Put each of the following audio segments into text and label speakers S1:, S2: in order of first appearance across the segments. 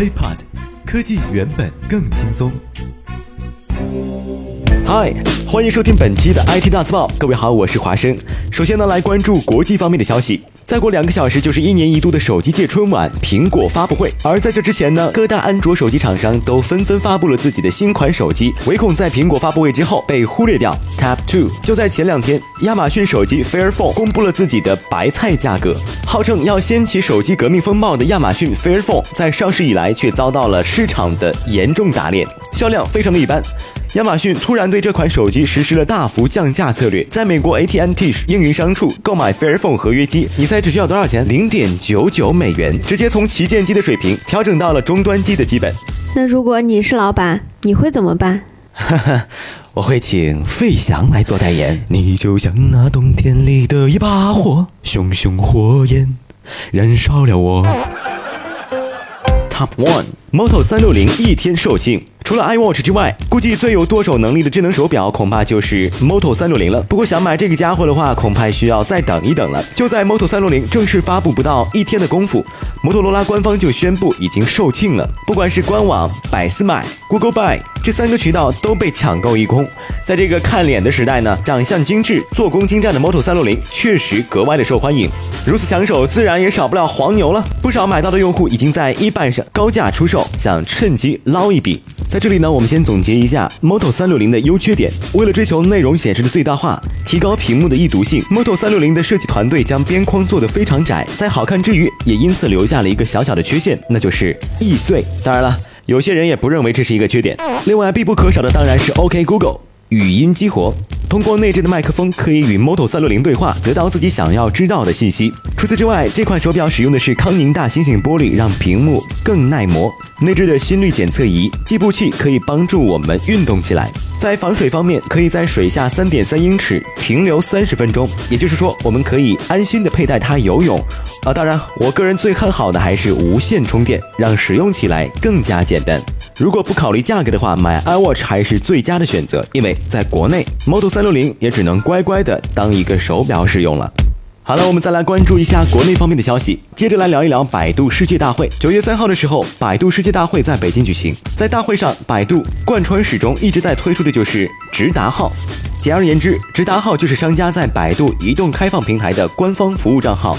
S1: HiPod，科技原本更轻松。
S2: 嗨，欢迎收听本期的 IT 大字报。各位好，我是华生。首先呢，来关注国际方面的消息。再过两个小时就是一年一度的手机界春晚——苹果发布会。而在这之前呢，各大安卓手机厂商都纷纷发布了自己的新款手机，唯恐在苹果发布会之后被忽略掉。Tap Two 就在前两天，亚马逊手机 Fair Phone 公布了自己的白菜价格。号称要掀起手机革命风暴的亚马逊 Fair Phone，在上市以来却遭到了市场的严重打脸，销量非常的一般。亚马逊突然对这款手机实施了大幅降价策略，在美国 AT&T 应运商处购买 Fairphone 合约机，你猜只需要多少钱？零点九九美元，直接从旗舰机的水平调整到了终端机的基本。
S3: 那如果你是老板，你会怎么办？
S2: 哈哈，我会请费翔来做代言。
S1: 你就像那冬天里的一把火，熊熊火焰燃烧了我。
S2: Top One，Moto 三六零一天售罄。除了 iWatch 之外，估计最有剁手能力的智能手表恐怕就是 Moto 三六零了。不过想买这个家伙的话，恐怕需要再等一等了。就在 Moto 三六零正式发布不到一天的功夫，摩托罗拉官方就宣布已经售罄了。不管是官网、百思买、Google Buy 这三个渠道都被抢购一空。在这个看脸的时代呢，长相精致、做工精湛的 Moto 三六零确实格外的受欢迎。如此抢手，自然也少不了黄牛了。不少买到的用户已经在一半上高价出售，想趁机捞一笔。在这里呢，我们先总结一下 Moto 三六零的优缺点。为了追求内容显示的最大化，提高屏幕的易读性，Moto 三六零的设计团队将边框做得非常窄，在好看之余，也因此留下了一个小小的缺陷，那就是易碎。当然了，有些人也不认为这是一个缺点。另外，必不可少的当然是 OK Google。语音激活，通过内置的麦克风可以与 Moto 三六零对话，得到自己想要知道的信息。除此之外，这款手表使用的是康宁大猩猩玻璃，让屏幕更耐磨。内置的心率检测仪、计步器可以帮助我们运动起来。在防水方面，可以在水下三点三英尺停留三十分钟，也就是说，我们可以安心的佩戴它游泳。啊，当然，我个人最看好的还是无线充电，让使用起来更加简单。如果不考虑价格的话，买 iWatch 还是最佳的选择，因为在国内，Moto 三六零也只能乖乖的当一个手表使用了。好了，我们再来关注一下国内方面的消息。接着来聊一聊百度世界大会。九月三号的时候，百度世界大会在北京举行。在大会上，百度贯穿始终一直在推出的就是直达号。简而言之，直达号就是商家在百度移动开放平台的官方服务账号。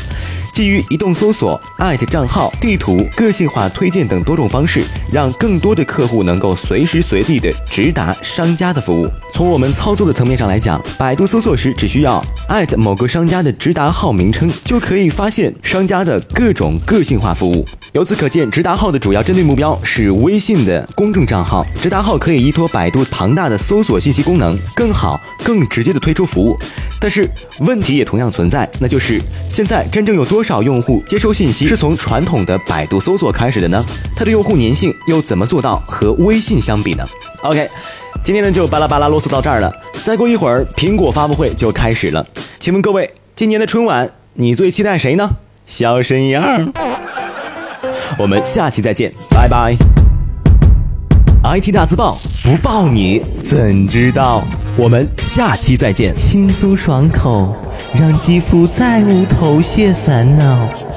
S2: 基于移动搜索、艾特账号、地图、个性化推荐等多种方式，让更多的客户能够随时随地的直达商家的服务。从我们操作的层面上来讲，百度搜索时只需要艾特某个商家的直达号名称，就可以发现商家的各种个性化服务。由此可见，直达号的主要针对目标是微信的公众账号。直达号可以依托百度庞大的搜索信息功能，更好、更直接的推出服务。但是问题也同样存在，那就是现在真正有多少用户接收信息是从传统的百度搜索开始的呢？它的用户粘性又怎么做到和微信相比呢？OK，今天呢就巴拉巴拉啰嗦到这儿了。再过一会儿，苹果发布会就开始了。请问各位，今年的春晚你最期待谁呢？小沈阳。我们下期再见，拜拜。IT 大字报不报你怎知道？我们下期再见，
S4: 轻松爽口，让肌肤再无头屑烦恼。